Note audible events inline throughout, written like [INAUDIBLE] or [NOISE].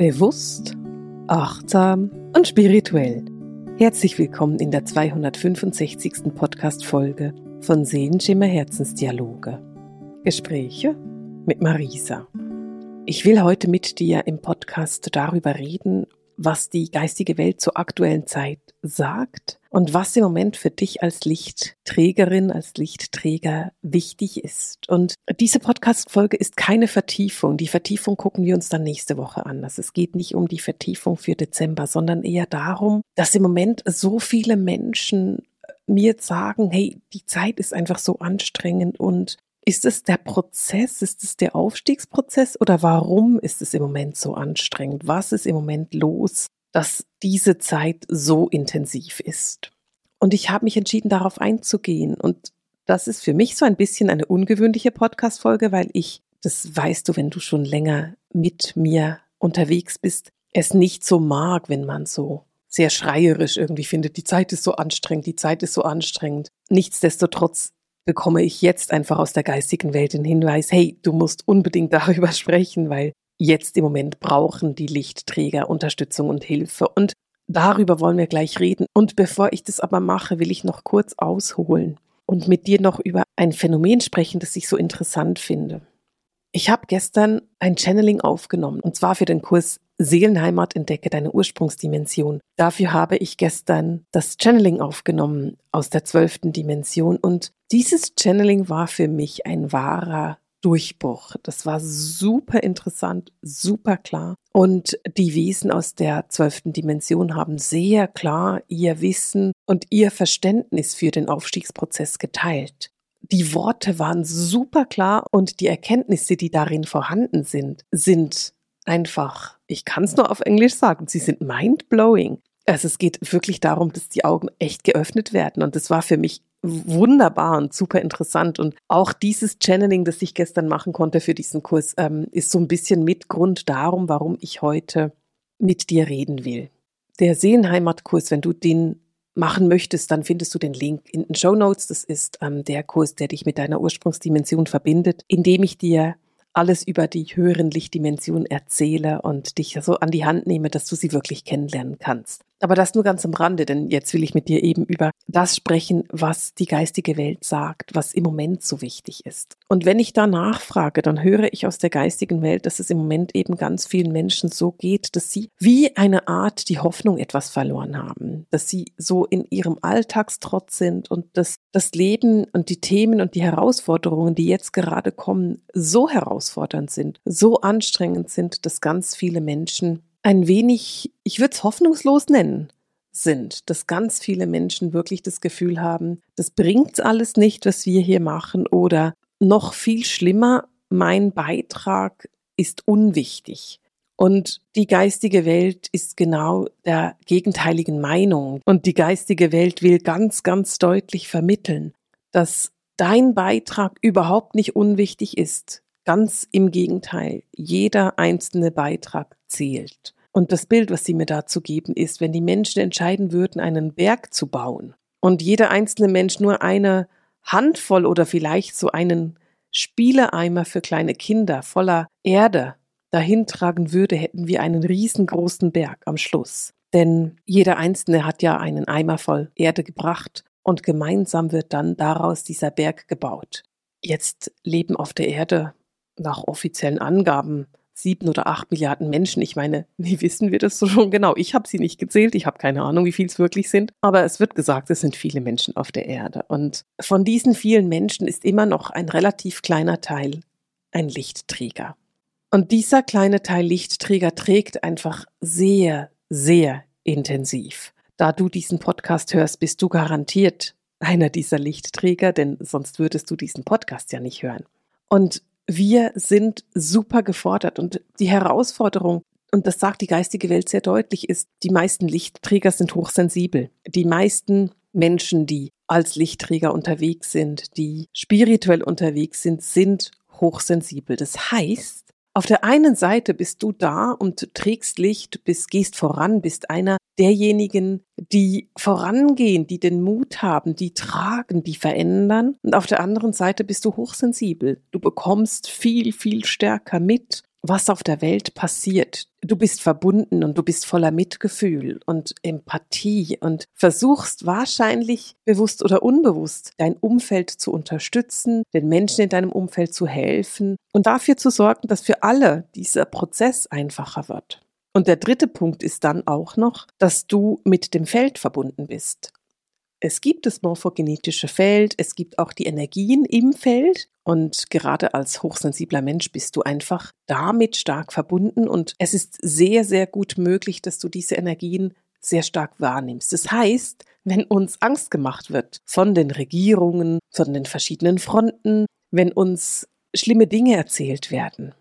Bewusst, achtsam und spirituell. Herzlich willkommen in der 265. Podcast-Folge von Sehenschimmer Herzensdialoge. Gespräche mit Marisa. Ich will heute mit dir im Podcast darüber reden, was die geistige Welt zur aktuellen Zeit sagt und was im Moment für dich als Lichtträgerin, als Lichtträger wichtig ist. Und diese Podcast-Folge ist keine Vertiefung. Die Vertiefung gucken wir uns dann nächste Woche an. Also es geht nicht um die Vertiefung für Dezember, sondern eher darum, dass im Moment so viele Menschen mir sagen, hey, die Zeit ist einfach so anstrengend und ist es der Prozess? Ist es der Aufstiegsprozess? Oder warum ist es im Moment so anstrengend? Was ist im Moment los, dass diese Zeit so intensiv ist? Und ich habe mich entschieden, darauf einzugehen. Und das ist für mich so ein bisschen eine ungewöhnliche Podcast-Folge, weil ich, das weißt du, wenn du schon länger mit mir unterwegs bist, es nicht so mag, wenn man so sehr schreierisch irgendwie findet, die Zeit ist so anstrengend, die Zeit ist so anstrengend. Nichtsdestotrotz bekomme ich jetzt einfach aus der geistigen Welt den Hinweis, hey, du musst unbedingt [LAUGHS] darüber sprechen, weil jetzt im Moment brauchen die Lichtträger Unterstützung und Hilfe. Und darüber wollen wir gleich reden. Und bevor ich das aber mache, will ich noch kurz ausholen und mit dir noch über ein Phänomen sprechen, das ich so interessant finde. Ich habe gestern ein Channeling aufgenommen und zwar für den Kurs Seelenheimat entdecke deine Ursprungsdimension. Dafür habe ich gestern das Channeling aufgenommen aus der zwölften Dimension und dieses Channeling war für mich ein wahrer Durchbruch. Das war super interessant, super klar. Und die Wesen aus der zwölften Dimension haben sehr klar ihr Wissen und ihr Verständnis für den Aufstiegsprozess geteilt. Die Worte waren super klar und die Erkenntnisse, die darin vorhanden sind, sind einfach, ich kann es nur auf Englisch sagen, sie sind mind-blowing. Also es geht wirklich darum, dass die Augen echt geöffnet werden und das war für mich wunderbar und super interessant. Und auch dieses Channeling, das ich gestern machen konnte für diesen Kurs, ähm, ist so ein bisschen Mitgrund darum, warum ich heute mit dir reden will. Der Seelenheimatkurs, wenn du den machen möchtest, dann findest du den Link in den Show Notes. Das ist ähm, der Kurs, der dich mit deiner Ursprungsdimension verbindet, indem ich dir alles über die höheren Lichtdimensionen erzähle und dich so an die Hand nehme, dass du sie wirklich kennenlernen kannst. Aber das nur ganz am Rande, denn jetzt will ich mit dir eben über das sprechen, was die geistige Welt sagt, was im Moment so wichtig ist. Und wenn ich da nachfrage, dann höre ich aus der geistigen Welt, dass es im Moment eben ganz vielen Menschen so geht, dass sie wie eine Art die Hoffnung etwas verloren haben, dass sie so in ihrem Alltagstrotz sind und dass das Leben und die Themen und die Herausforderungen, die jetzt gerade kommen, so herausfordernd sind, so anstrengend sind, dass ganz viele Menschen ein wenig, ich würde es hoffnungslos nennen, sind, dass ganz viele Menschen wirklich das Gefühl haben, das bringt alles nicht, was wir hier machen oder noch viel schlimmer, mein Beitrag ist unwichtig. Und die geistige Welt ist genau der gegenteiligen Meinung. Und die geistige Welt will ganz, ganz deutlich vermitteln, dass dein Beitrag überhaupt nicht unwichtig ist. Ganz im Gegenteil, jeder einzelne Beitrag zählt. Und das Bild, was sie mir dazu geben, ist, wenn die Menschen entscheiden würden, einen Berg zu bauen und jeder einzelne Mensch nur eine Handvoll oder vielleicht so einen Spieleeimer für kleine Kinder voller Erde dahin tragen würde, hätten wir einen riesengroßen Berg am Schluss. Denn jeder Einzelne hat ja einen Eimer voll Erde gebracht und gemeinsam wird dann daraus dieser Berg gebaut. Jetzt leben auf der Erde nach offiziellen Angaben sieben oder acht Milliarden Menschen. Ich meine, [LAUGHS] wie wissen wir das so schon genau? Ich habe sie nicht gezählt, ich habe keine Ahnung, wie viel es wirklich sind, aber es wird gesagt, es sind viele Menschen auf der Erde. Und von diesen vielen Menschen ist immer noch ein relativ kleiner Teil ein Lichtträger. Und dieser kleine Teil Lichtträger trägt einfach sehr, sehr intensiv. Da du diesen Podcast hörst, bist du garantiert einer dieser Lichtträger, denn sonst würdest du diesen Podcast ja nicht hören. Und wir sind super gefordert und die Herausforderung, und das sagt die geistige Welt sehr deutlich, ist, die meisten Lichtträger sind hochsensibel. Die meisten Menschen, die als Lichtträger unterwegs sind, die spirituell unterwegs sind, sind hochsensibel. Das heißt, auf der einen Seite bist du da und trägst Licht, bist, gehst voran, bist einer derjenigen, die vorangehen, die den Mut haben, die tragen, die verändern. Und auf der anderen Seite bist du hochsensibel. Du bekommst viel, viel stärker mit, was auf der Welt passiert. Du bist verbunden und du bist voller Mitgefühl und Empathie und versuchst wahrscheinlich bewusst oder unbewusst dein Umfeld zu unterstützen, den Menschen in deinem Umfeld zu helfen und dafür zu sorgen, dass für alle dieser Prozess einfacher wird. Und der dritte Punkt ist dann auch noch, dass du mit dem Feld verbunden bist. Es gibt das morphogenetische Feld, es gibt auch die Energien im Feld und gerade als hochsensibler Mensch bist du einfach damit stark verbunden und es ist sehr, sehr gut möglich, dass du diese Energien sehr stark wahrnimmst. Das heißt, wenn uns Angst gemacht wird von den Regierungen, von den verschiedenen Fronten, wenn uns schlimme Dinge erzählt werden,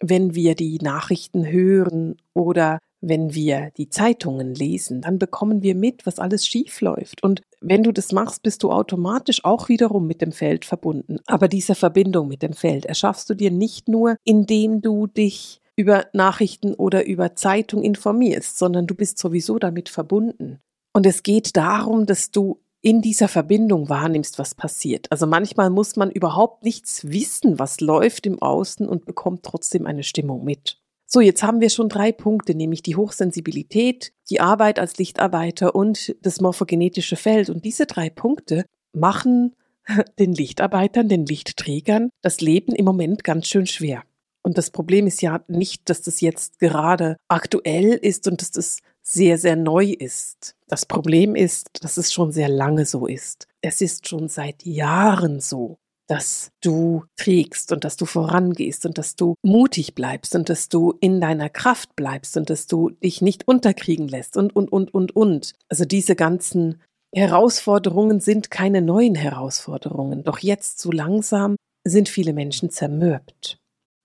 wenn wir die Nachrichten hören oder wenn wir die Zeitungen lesen, dann bekommen wir mit, was alles schief läuft. Und wenn du das machst, bist du automatisch auch wiederum mit dem Feld verbunden. Aber diese Verbindung mit dem Feld erschaffst du dir nicht nur, indem du dich über Nachrichten oder über Zeitung informierst, sondern du bist sowieso damit verbunden. Und es geht darum, dass du in dieser Verbindung wahrnimmst, was passiert. Also manchmal muss man überhaupt nichts wissen, was läuft im Außen und bekommt trotzdem eine Stimmung mit. So, jetzt haben wir schon drei Punkte, nämlich die Hochsensibilität, die Arbeit als Lichtarbeiter und das morphogenetische Feld. Und diese drei Punkte machen [LAUGHS] den Lichtarbeitern, den Lichtträgern das Leben im Moment ganz schön schwer. Und das Problem ist ja nicht, dass das jetzt gerade aktuell ist und dass das sehr, sehr neu ist. Das Problem ist, dass es schon sehr lange so ist. Es ist schon seit Jahren so dass du trägst und dass du vorangehst und dass du mutig bleibst und dass du in deiner Kraft bleibst und dass du dich nicht unterkriegen lässt und, und, und, und, und. Also diese ganzen Herausforderungen sind keine neuen Herausforderungen. Doch jetzt so langsam sind viele Menschen zermürbt.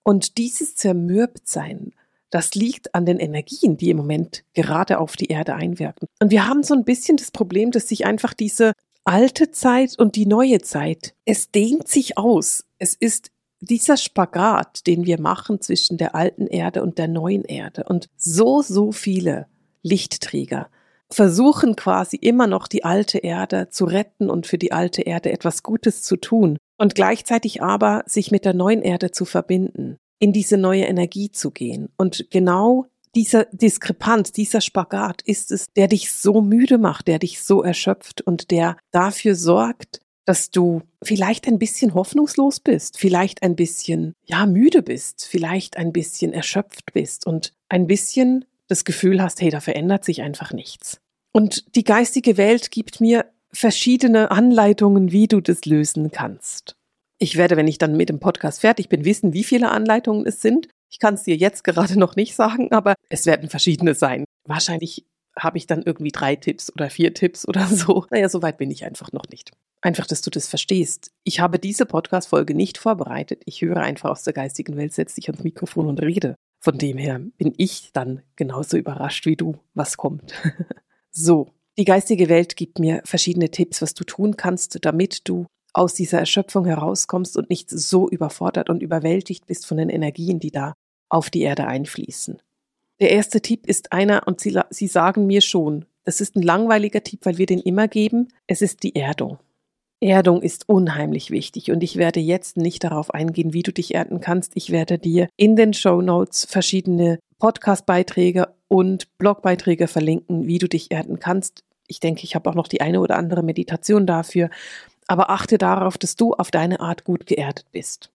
Und dieses Zermürbtsein, das liegt an den Energien, die im Moment gerade auf die Erde einwirken. Und wir haben so ein bisschen das Problem, dass sich einfach diese alte Zeit und die neue Zeit. Es dehnt sich aus. Es ist dieser Spagat, den wir machen zwischen der alten Erde und der neuen Erde. Und so, so viele Lichtträger versuchen quasi immer noch die alte Erde zu retten und für die alte Erde etwas Gutes zu tun und gleichzeitig aber sich mit der neuen Erde zu verbinden, in diese neue Energie zu gehen. Und genau dieser Diskrepanz, dieser Spagat ist es, der dich so müde macht, der dich so erschöpft und der dafür sorgt, dass du vielleicht ein bisschen hoffnungslos bist, vielleicht ein bisschen, ja, müde bist, vielleicht ein bisschen erschöpft bist und ein bisschen das Gefühl hast, hey, da verändert sich einfach nichts. Und die geistige Welt gibt mir verschiedene Anleitungen, wie du das lösen kannst. Ich werde, wenn ich dann mit dem Podcast fertig bin, wissen, wie viele Anleitungen es sind. Ich kann es dir jetzt gerade [LAUGHS] noch nicht sagen, aber es werden verschiedene sein. Wahrscheinlich habe ich dann irgendwie drei Tipps oder vier Tipps oder so. [LAUGHS] Naja, so weit bin ich einfach noch nicht. Einfach, dass du das verstehst. Ich habe diese Podcast-Folge nicht vorbereitet. Ich höre einfach aus der geistigen Welt, setze dich ans Mikrofon und rede. Von dem her bin ich dann genauso überrascht wie du, was kommt. [LAUGHS] so, die geistige Welt gibt mir verschiedene Tipps, was du tun kannst, damit du aus dieser Erschöpfung herauskommst und nicht so überfordert und überwältigt bist von den Energien, die da auf die Erde einfließen. Der erste Tipp ist einer, und Sie, Sie sagen mir schon, das ist ein langweiliger Tipp, weil wir den immer geben, es ist die Erdung. Erdung ist unheimlich wichtig und ich werde jetzt nicht darauf eingehen, wie du dich erden kannst. Ich werde dir in den Show Notes verschiedene Podcast-Beiträge und Blogbeiträge verlinken, wie du dich erden kannst. Ich denke, ich habe auch noch die eine oder andere Meditation dafür. Aber achte darauf, dass du auf deine Art gut geerdet bist.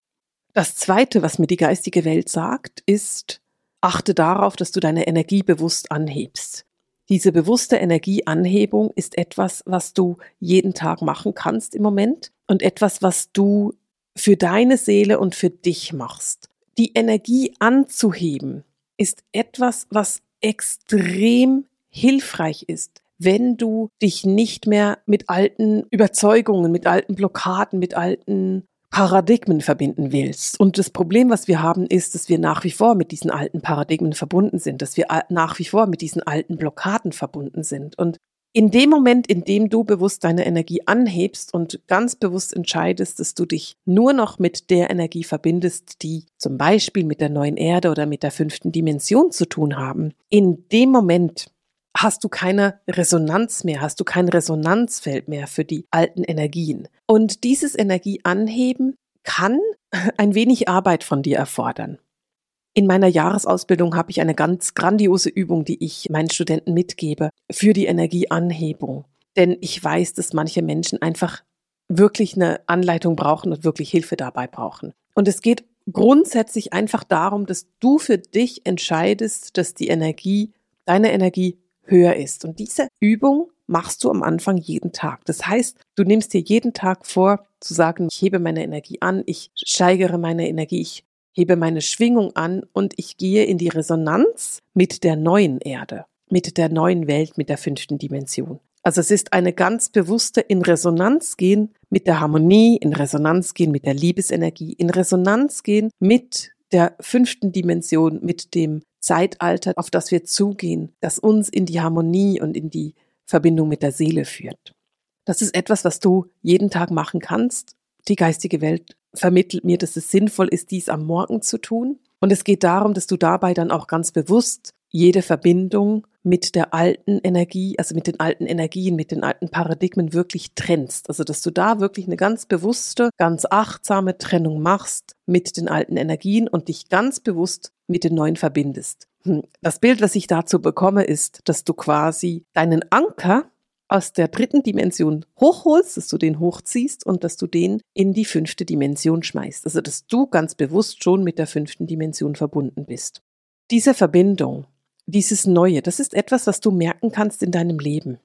Das Zweite, was mir die geistige Welt sagt, ist, achte darauf, dass du deine Energie bewusst anhebst. Diese bewusste Energieanhebung ist etwas, was du jeden Tag machen kannst im Moment und etwas, was du für deine Seele und für dich machst. Die Energie anzuheben ist etwas, was extrem hilfreich ist, wenn du dich nicht mehr mit alten Überzeugungen, mit alten Blockaden, mit alten Paradigmen verbinden willst. Und das Problem, was wir haben, ist, dass wir nach wie vor mit diesen alten Paradigmen verbunden sind, dass wir nach wie vor mit diesen alten Blockaden verbunden sind. Und in dem Moment, in dem du bewusst deine Energie anhebst und ganz bewusst entscheidest, dass du dich nur noch mit der Energie verbindest, die zum Beispiel mit der neuen Erde oder mit der fünften Dimension zu tun haben, in dem Moment hast du keine Resonanz mehr, hast du kein Resonanzfeld mehr für die alten Energien. Und dieses Energieanheben kann [LAUGHS] ein wenig Arbeit von dir erfordern. In meiner Jahresausbildung habe ich eine ganz grandiose Übung, die ich meinen Studenten mitgebe für die Energieanhebung. Denn ich weiß, dass manche Menschen einfach wirklich eine Anleitung brauchen und wirklich Hilfe dabei brauchen. Und es geht grundsätzlich einfach darum, dass du für dich entscheidest, dass die Energie, deine Energie höher ist. Und diese Übung machst du am Anfang jeden Tag. Das heißt, du nimmst dir jeden Tag vor, zu sagen, ich hebe meine Energie an, ich steigere meine Energie, ich hebe meine Schwingung an und ich gehe in die Resonanz mit der neuen Erde, mit der neuen Welt, mit der fünften Dimension. Also es ist eine ganz bewusste in Resonanz gehen mit der Harmonie, in Resonanz gehen mit der Liebesenergie, in Resonanz gehen mit der fünften Dimension, mit dem Zeitalter, auf das wir zugehen, das uns in die Harmonie und in die Verbindung mit der Seele führt. Das ist etwas, was du jeden Tag machen kannst. Die geistige Welt vermittelt mir, dass es sinnvoll ist, dies am Morgen zu tun. Und es geht darum, dass du dabei dann auch ganz bewusst jede Verbindung mit der alten Energie, also mit den alten Energien, mit den alten Paradigmen wirklich trennst. Also dass du da wirklich eine ganz bewusste, ganz achtsame Trennung machst mit den alten Energien und dich ganz bewusst mit den neuen verbindest. Hm, das Bild, was ich dazu bekomme, ist, dass du quasi deinen Anker aus der dritten Dimension hochholst, dass du den hochziehst und dass du den in die fünfte Dimension schmeißt. Also dass du ganz bewusst schon mit der fünften Dimension verbunden bist. Diese Verbindung, dieses Neue, das ist etwas, was du merken kannst in deinem Leben.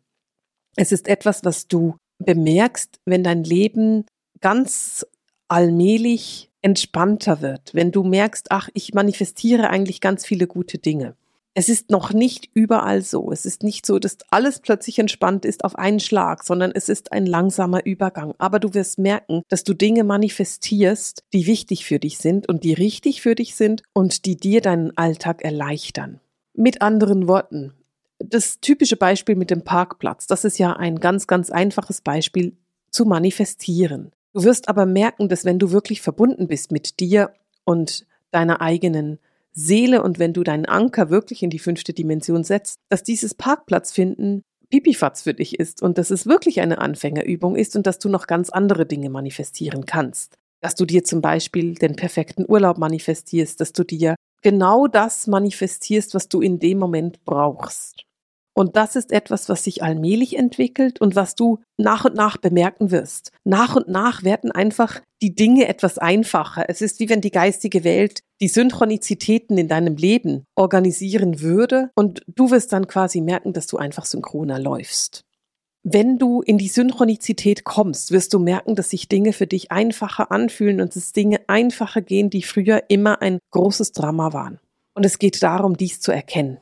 Es ist etwas, was du bemerkst, wenn dein Leben ganz allmählich entspannter wird, wenn du merkst, ach, ich manifestiere eigentlich ganz viele gute Dinge. Es ist noch nicht überall so. Es ist nicht so, dass alles plötzlich entspannt ist auf einen Schlag, sondern es ist ein langsamer Übergang. Aber du wirst merken, dass du Dinge manifestierst, die wichtig für dich sind und die richtig für dich sind und die dir deinen Alltag erleichtern. Mit anderen Worten, das typische Beispiel mit dem Parkplatz, das ist ja ein ganz, ganz einfaches Beispiel zu manifestieren. Du wirst aber merken, dass wenn du wirklich verbunden bist mit dir und deiner eigenen Seele und wenn du deinen Anker wirklich in die fünfte Dimension setzt, dass dieses Parkplatzfinden Pipifatz für dich ist und dass es wirklich eine Anfängerübung ist und dass du noch ganz andere Dinge manifestieren kannst. Dass du dir zum Beispiel den perfekten Urlaub manifestierst, dass du dir genau das manifestierst, was du in dem Moment brauchst. Und das ist etwas, was sich allmählich entwickelt und was du nach und nach bemerken wirst. Nach und nach werden einfach die Dinge etwas einfacher. Es ist wie wenn die geistige Welt die Synchronizitäten in deinem Leben organisieren würde und du wirst dann quasi merken, dass du einfach synchroner läufst. Wenn du in die Synchronizität kommst, wirst du merken, dass sich Dinge für dich einfacher anfühlen und dass Dinge einfacher gehen, die früher immer ein großes Drama waren. Und es geht darum, dies zu erkennen.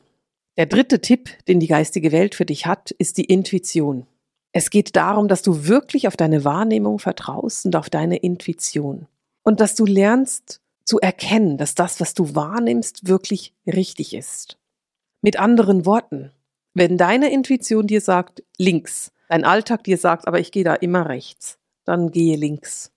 Der dritte Tipp, den die geistige Welt für dich hat, ist die Intuition. Es geht darum, dass du wirklich auf deine Wahrnehmung vertraust und auf deine Intuition. Und dass du lernst zu erkennen, dass das, was du wahrnimmst, wirklich richtig ist. Mit anderen Worten, wenn deine Intuition dir sagt, links, dein Alltag dir sagt, aber ich gehe da immer rechts, dann gehe links.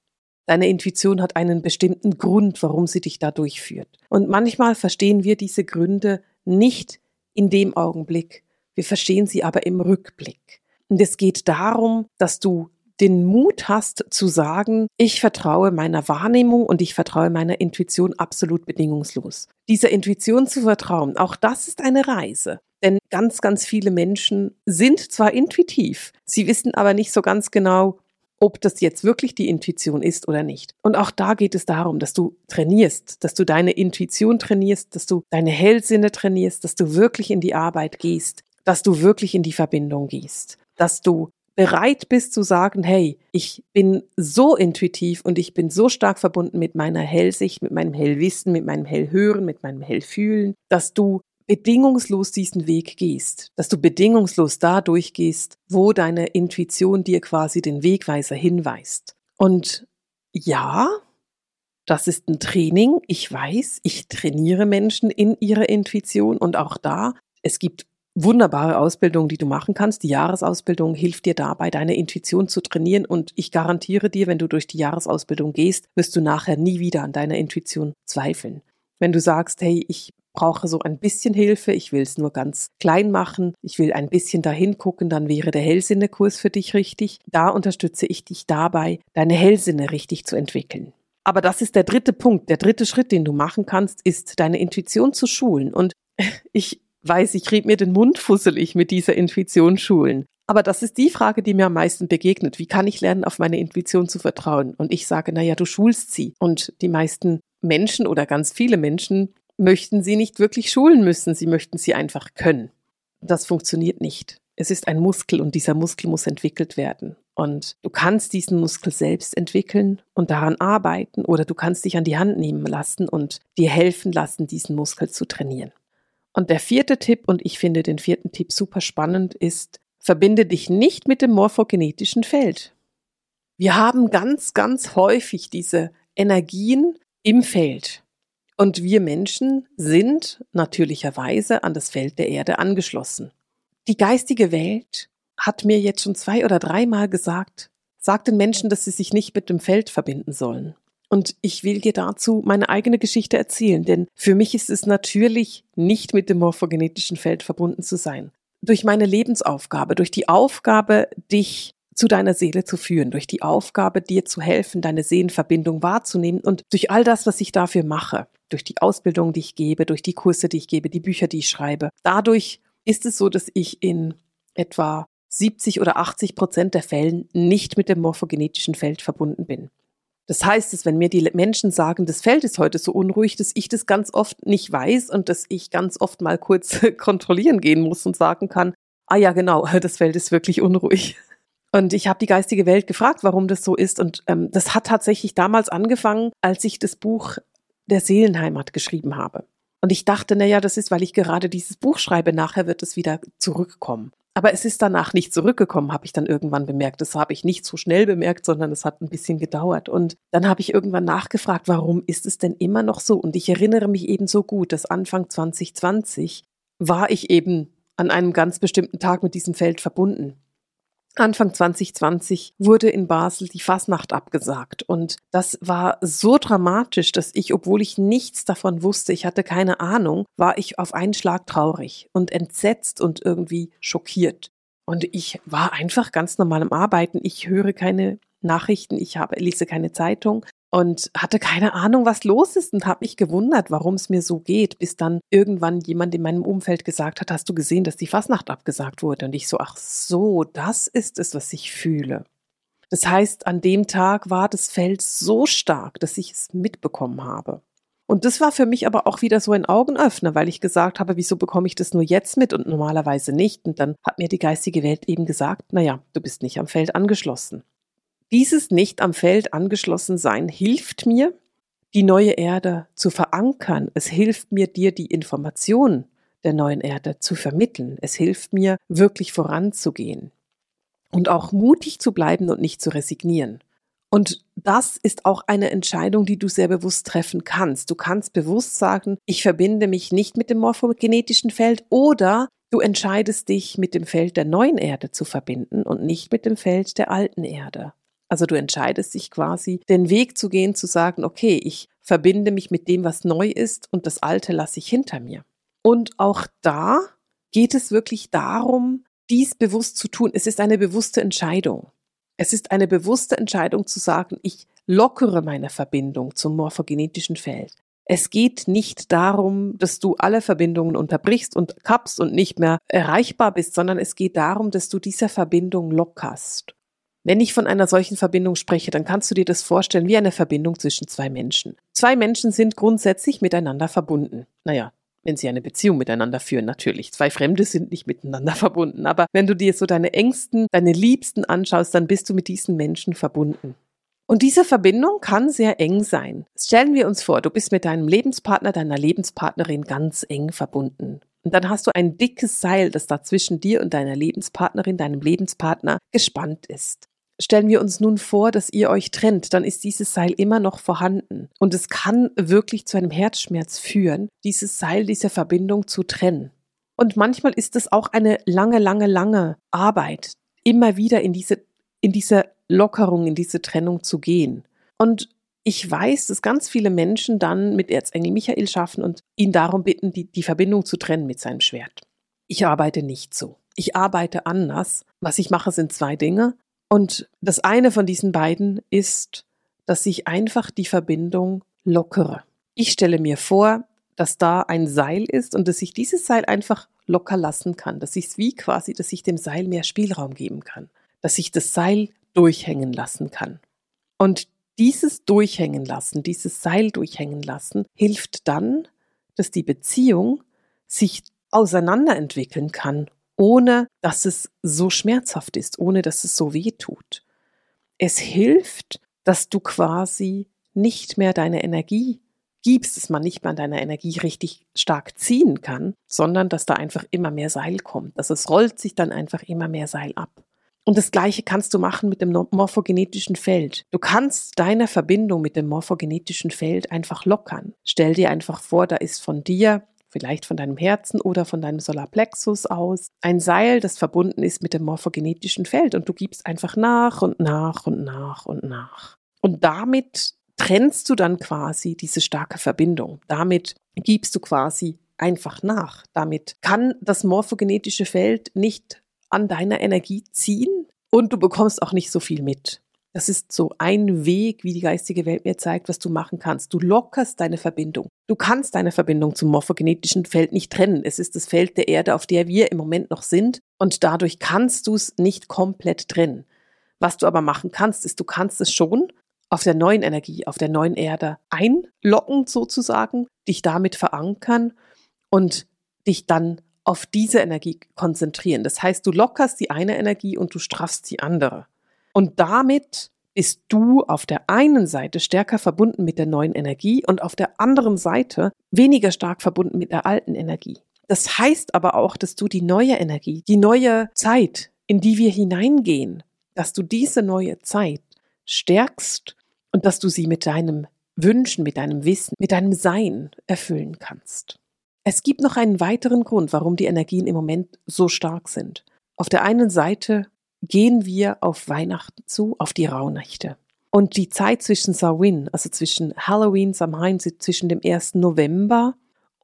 Deine Intuition hat einen bestimmten Grund, warum sie dich da durchführt. Und manchmal verstehen wir diese Gründe nicht in dem Augenblick. Wir verstehen sie aber im Rückblick. Und es geht darum, dass du den Mut hast zu sagen, ich vertraue meiner Wahrnehmung und ich vertraue meiner Intuition absolut bedingungslos. Dieser Intuition zu vertrauen, auch das ist eine Reise. Denn ganz, ganz viele Menschen sind zwar intuitiv, sie wissen aber nicht so ganz genau, ob das jetzt wirklich die Intuition ist oder nicht. Und auch da geht es darum, dass du trainierst, dass du deine Intuition trainierst, dass du deine Hellsinne trainierst, dass du wirklich in die Arbeit gehst, dass du wirklich in die Verbindung gehst, dass du bereit bist zu sagen, hey, ich bin so intuitiv und ich bin so stark verbunden mit meiner Hellsicht, mit meinem Hellwissen, mit meinem Hellhören, mit meinem Hellfühlen, dass du bedingungslos diesen Weg gehst, dass du bedingungslos da durchgehst, wo deine Intuition dir quasi den Wegweiser hinweist. Und ja, das ist ein Training. Ich weiß, ich trainiere Menschen in ihrer Intuition und auch da, es gibt wunderbare Ausbildungen, die du machen kannst. Die Jahresausbildung hilft dir dabei, deine Intuition zu trainieren und ich garantiere dir, wenn du durch die Jahresausbildung gehst, wirst du nachher nie wieder an deiner Intuition zweifeln. Wenn du sagst, hey, ich brauche so ein bisschen Hilfe, ich will es nur ganz klein machen, ich will ein bisschen dahin gucken, dann wäre der Hellsinnekurs für dich richtig. Da unterstütze ich dich dabei, deine Hellsinne richtig zu entwickeln. Aber das ist der dritte Punkt. Der dritte Schritt, den du machen kannst, ist deine Intuition zu schulen. Und [LAUGHS] ich weiß, ich rede mir den Mund fusselig mit dieser Intuition schulen. Aber das ist die Frage, die mir am meisten begegnet. Wie kann ich lernen, auf meine Intuition zu vertrauen? Und ich sage, naja, du schulst sie. Und die meisten Menschen oder ganz viele Menschen möchten sie nicht wirklich schulen müssen. Sie möchten sie einfach können. Das funktioniert nicht. Es ist ein Muskel und dieser Muskel muss entwickelt werden. Und du kannst diesen Muskel selbst entwickeln und daran arbeiten oder du kannst dich an die Hand nehmen lassen und dir helfen lassen, diesen Muskel zu trainieren. Und der vierte Tipp, und ich finde den vierten Tipp super spannend, ist, verbinde dich nicht mit dem morphogenetischen Feld. Wir haben ganz, ganz häufig diese Energien im Feld. Und wir Menschen sind natürlicherweise an das Feld der Erde angeschlossen. Die geistige Welt hat mir jetzt schon zwei oder dreimal gesagt, sag den Menschen, dass sie sich nicht mit dem Feld verbinden sollen. Und ich will dir dazu meine eigene Geschichte erzählen, denn für mich ist es natürlich nicht mit dem morphogenetischen Feld verbunden zu sein. Durch meine Lebensaufgabe, durch die Aufgabe, dich zu deiner Seele zu führen, durch die Aufgabe, dir zu helfen, deine Seelenverbindung wahrzunehmen und durch all das, was ich dafür mache, durch die Ausbildung, die ich gebe, durch die Kurse, die ich gebe, die Bücher, die ich schreibe. Dadurch ist es so, dass ich in etwa 70 oder 80 Prozent der Fällen nicht mit dem morphogenetischen Feld verbunden bin. Das heißt, dass wenn mir die Menschen sagen, das Feld ist heute so unruhig, dass ich das ganz oft nicht weiß und dass ich ganz oft mal kurz [LAUGHS] kontrollieren gehen muss und sagen kann, ah ja, genau, [LAUGHS] das Feld ist wirklich unruhig. Und ich habe die geistige Welt gefragt, warum das so ist. Und ähm, das hat tatsächlich damals angefangen, als ich das Buch der Seelenheimat geschrieben habe. Und ich dachte, na ja, das ist, weil ich gerade dieses Buch schreibe, nachher wird es wieder zurückkommen. Aber es ist danach nicht zurückgekommen, habe ich dann irgendwann bemerkt. Das habe ich nicht so schnell bemerkt, sondern es hat ein bisschen gedauert. Und dann habe ich irgendwann nachgefragt, warum ist es denn immer noch so? Und ich erinnere mich eben so gut, dass Anfang 2020 war ich eben an einem ganz bestimmten Tag mit diesem Feld verbunden. Anfang 2020 wurde in Basel die Fasnacht abgesagt und das war so dramatisch, dass ich, obwohl ich nichts davon wusste, ich hatte keine Ahnung, war ich auf einen Schlag traurig und entsetzt und irgendwie schockiert. Und ich war einfach ganz normal am Arbeiten. Ich höre keine Nachrichten, ich habe, lese keine Zeitung und hatte keine Ahnung, was los ist und habe mich gewundert, warum es mir so geht, bis dann irgendwann jemand in meinem Umfeld gesagt hat, hast du gesehen, dass die Fasnacht abgesagt wurde? Und ich so, ach so, das ist es, was ich fühle. Das heißt, an dem Tag war das Feld so stark, dass ich es mitbekommen habe. Und das war für mich aber auch wieder so ein Augenöffner, weil ich gesagt habe, wieso bekomme ich das nur jetzt mit und normalerweise nicht? Und dann hat mir die geistige Welt eben gesagt, naja, du bist nicht am Feld angeschlossen. Dieses nicht am Feld angeschlossen sein hilft mir, die neue Erde zu verankern. Es hilft mir, dir die Information der neuen Erde zu vermitteln. Es hilft mir, wirklich voranzugehen und auch mutig zu bleiben und nicht zu resignieren. Und das ist auch eine Entscheidung, die du sehr bewusst treffen kannst. Du kannst bewusst sagen, ich verbinde mich nicht mit dem morphogenetischen Feld oder du entscheidest dich mit dem Feld der neuen Erde zu verbinden und nicht mit dem Feld der alten Erde. Also du entscheidest dich quasi, den Weg zu gehen, zu sagen, okay, ich verbinde mich mit dem, was neu ist und das Alte lasse ich hinter mir. Und auch da geht es wirklich darum, dies bewusst zu tun. Es ist eine bewusste Entscheidung. Es ist eine bewusste Entscheidung zu sagen, ich lockere meine Verbindung zum morphogenetischen Feld. Es geht nicht darum, dass du alle Verbindungen unterbrichst und kappst und nicht mehr erreichbar bist, sondern es geht darum, dass du diese Verbindung lockerst. Wenn ich von einer solchen Verbindung spreche, dann kannst du dir das vorstellen wie eine Verbindung zwischen zwei Menschen. Zwei Menschen sind grundsätzlich miteinander verbunden. Naja, wenn sie eine Beziehung miteinander führen, natürlich. Zwei Fremde sind nicht miteinander [LAUGHS] verbunden. Aber wenn du dir so deine Ängsten, deine Liebsten anschaust, dann bist du mit diesen Menschen verbunden. Und diese Verbindung kann sehr eng sein. Stellen wir uns vor, du bist mit deinem Lebenspartner, deiner Lebenspartnerin ganz eng verbunden. Und dann hast du ein dickes Seil, das da zwischen dir und deiner Lebenspartnerin, deinem Lebenspartner gespannt ist. Stellen wir uns nun vor, dass ihr euch trennt, dann ist dieses Seil immer noch vorhanden. Und es kann wirklich zu einem Herzschmerz führen, dieses Seil dieser Verbindung zu trennen. Und manchmal ist es auch eine lange, lange, lange Arbeit, immer wieder in diese, in diese Lockerung, in diese Trennung zu gehen. Und ich weiß, dass ganz viele Menschen dann mit Erzengel Michael schaffen und ihn darum bitten, die, die Verbindung zu trennen mit seinem Schwert. Ich arbeite nicht so. Ich arbeite anders. Was ich mache, sind zwei Dinge. Und das eine von diesen beiden ist, dass ich einfach die Verbindung lockere. Ich stelle mir vor, dass da ein Seil ist und dass ich dieses Seil einfach locker lassen kann, dass ich es wie quasi, dass ich dem Seil mehr Spielraum geben kann, dass ich das Seil durchhängen lassen kann. Und dieses Durchhängen lassen, dieses Seil durchhängen lassen, hilft dann, dass die Beziehung sich auseinanderentwickeln kann, ohne dass es so schmerzhaft ist, ohne dass es so weh tut. Es hilft, dass du quasi nicht mehr deine Energie gibst, dass man nicht mehr an deiner Energie richtig stark ziehen kann, sondern dass da einfach immer mehr Seil kommt. Also es rollt sich dann einfach immer mehr Seil ab. Und das Gleiche kannst du machen mit dem morphogenetischen Feld. Du kannst deine Verbindung mit dem morphogenetischen Feld einfach lockern. Stell dir einfach vor, da ist von dir, vielleicht von deinem Herzen oder von deinem Solarplexus aus, ein Seil, das verbunden ist mit dem morphogenetischen Feld und du gibst einfach nach und nach und nach und nach. Und damit trennst du dann quasi diese starke Verbindung. Damit gibst du quasi einfach nach. Damit kann das morphogenetische Feld nicht an deiner Energie ziehen und du bekommst auch nicht so viel mit. Das ist so ein Weg, wie die geistige Welt mir zeigt, was du machen kannst. Du lockerst deine Verbindung. Du kannst deine Verbindung zum morphogenetischen Feld nicht trennen. Es ist das Feld der Erde, auf der wir im Moment noch sind und dadurch kannst du es nicht komplett trennen. Was du aber machen kannst, ist, du kannst es schon auf der neuen Energie, auf der neuen Erde einlocken sozusagen, dich damit verankern und dich dann auf diese Energie konzentrieren. Das heißt, du lockerst die eine Energie und du straffst die andere. Und damit bist du auf der einen Seite stärker verbunden mit der neuen Energie und auf der anderen Seite weniger stark verbunden mit der alten Energie. Das heißt aber auch, dass du die neue Energie, die neue Zeit, in die wir hineingehen, dass du diese neue Zeit stärkst und dass du sie mit deinem Wünschen, mit deinem Wissen, mit deinem Sein erfüllen kannst. Es gibt noch einen weiteren Grund, warum die Energien im Moment so stark sind. Auf der einen Seite gehen wir auf Weihnachten zu, auf die Rauhnächte. Und die Zeit zwischen Samhain, also zwischen Halloween, Samhain, zwischen dem 1. November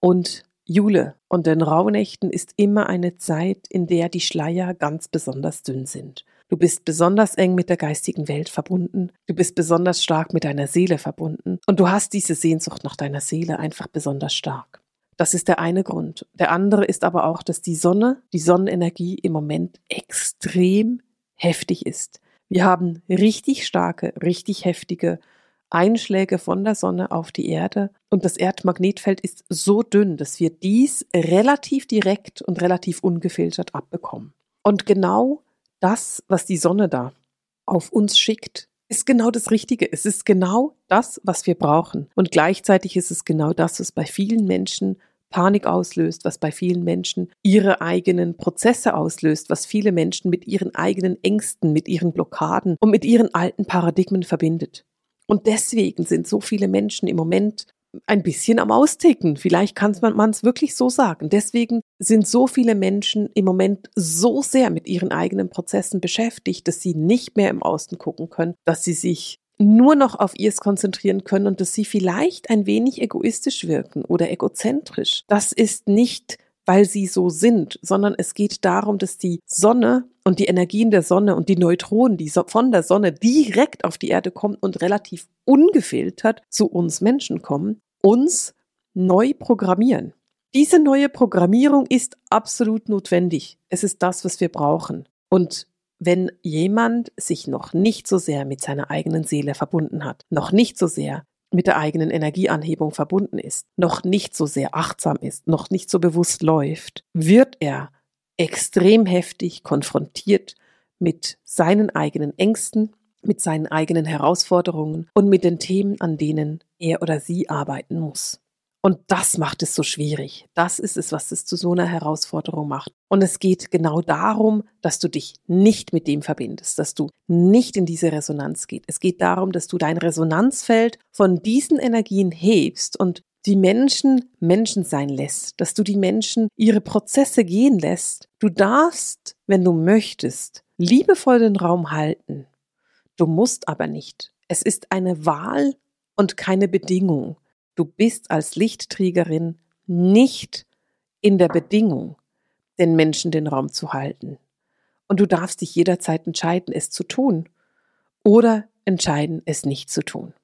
und Jule und den Rauhnächten ist immer eine Zeit, in der die Schleier ganz besonders dünn sind. Du bist besonders eng mit der geistigen Welt verbunden. Du bist besonders stark mit deiner Seele verbunden. Und du hast diese Sehnsucht nach deiner Seele einfach besonders stark. Das ist der eine Grund. Der andere ist aber auch, dass die Sonne, die Sonnenenergie im Moment extrem heftig ist. Wir haben richtig starke, richtig heftige Einschläge von der Sonne auf die Erde und das Erdmagnetfeld ist so dünn, dass wir dies relativ direkt und relativ ungefiltert abbekommen. Und genau das, was die Sonne da auf uns schickt, ist genau das Richtige. Es ist genau das, was wir brauchen. Und gleichzeitig ist es genau das, was bei vielen Menschen Panik auslöst, was bei vielen Menschen ihre eigenen Prozesse auslöst, was viele Menschen mit ihren eigenen Ängsten, mit ihren Blockaden und mit ihren alten Paradigmen verbindet. Und deswegen sind so viele Menschen im Moment ein bisschen am Austicken. Vielleicht kann man es wirklich so sagen. Deswegen sind so viele Menschen im Moment so sehr mit ihren eigenen Prozessen beschäftigt, dass sie nicht mehr im Außen gucken können, dass sie sich nur noch auf ihrs konzentrieren können und dass sie vielleicht ein wenig egoistisch wirken oder egozentrisch. Das ist nicht, weil sie so sind, sondern es geht darum, dass die Sonne und die Energien der Sonne und die Neutronen, die von der Sonne direkt auf die Erde kommen und relativ ungefiltert zu uns Menschen kommen, uns neu programmieren. Diese neue Programmierung ist absolut notwendig. Es ist das, was wir brauchen. Und wenn jemand sich noch nicht so sehr mit seiner eigenen Seele verbunden hat, noch nicht so sehr mit der eigenen Energieanhebung verbunden ist, noch nicht so sehr achtsam ist, noch nicht so bewusst läuft, wird er extrem heftig konfrontiert mit seinen eigenen Ängsten, mit seinen eigenen Herausforderungen und mit den Themen, an denen er oder sie arbeiten muss. Und das macht es so schwierig. Das ist es, was es zu so einer Herausforderung macht. Und es geht genau darum, dass du dich nicht mit dem verbindest, dass du nicht in diese Resonanz geht. Es geht darum, dass du dein Resonanzfeld von diesen Energien hebst und die Menschen Menschen sein lässt, dass du die Menschen ihre Prozesse gehen lässt. Du darfst, wenn du möchtest, liebevoll den Raum halten. Du musst aber nicht. Es ist eine Wahl und keine Bedingung. Du bist als Lichtträgerin nicht in der Bedingung, den Menschen den Raum zu halten. Und du darfst dich jederzeit entscheiden, es zu tun oder entscheiden, es nicht zu tun.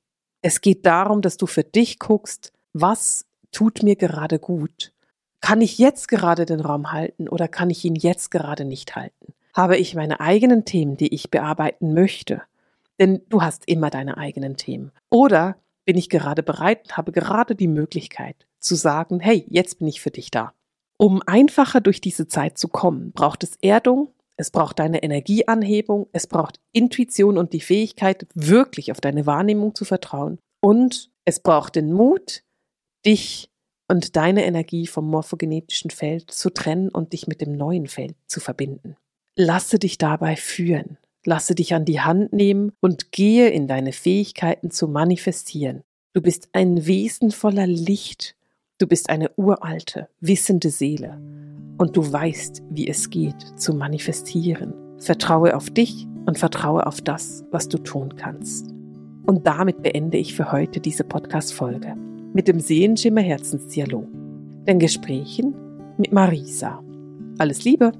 Es geht darum, dass du für dich guckst, was tut mir gerade gut? Kann ich jetzt gerade den Raum halten oder kann ich ihn jetzt gerade nicht halten? Habe ich meine eigenen Themen, die ich bearbeiten möchte? Denn du hast immer deine eigenen Themen. Oder bin ich gerade bereit und habe gerade die Möglichkeit zu sagen, hey, jetzt bin ich für dich da. Um einfacher durch diese Zeit zu kommen, braucht es Erdung, es braucht deine Energieanhebung, es braucht Intuition und die Fähigkeit, wirklich auf deine Wahrnehmung zu vertrauen. Und es braucht den Mut, dich und deine Energie vom morphogenetischen Feld zu trennen und dich mit dem neuen Feld zu verbinden. Lasse dich dabei führen, lasse dich an die Hand nehmen und gehe in deine Fähigkeiten zu manifestieren. Du bist ein Wesen voller Licht, du bist eine uralte, wissende Seele und du weißt, wie es geht, zu manifestieren. Vertraue auf dich und vertraue auf das, was du tun kannst. Und damit beende ich für heute diese Podcast-Folge mit dem Sehenschimmer Herzensdialog, den Gesprächen mit Marisa. Alles Liebe!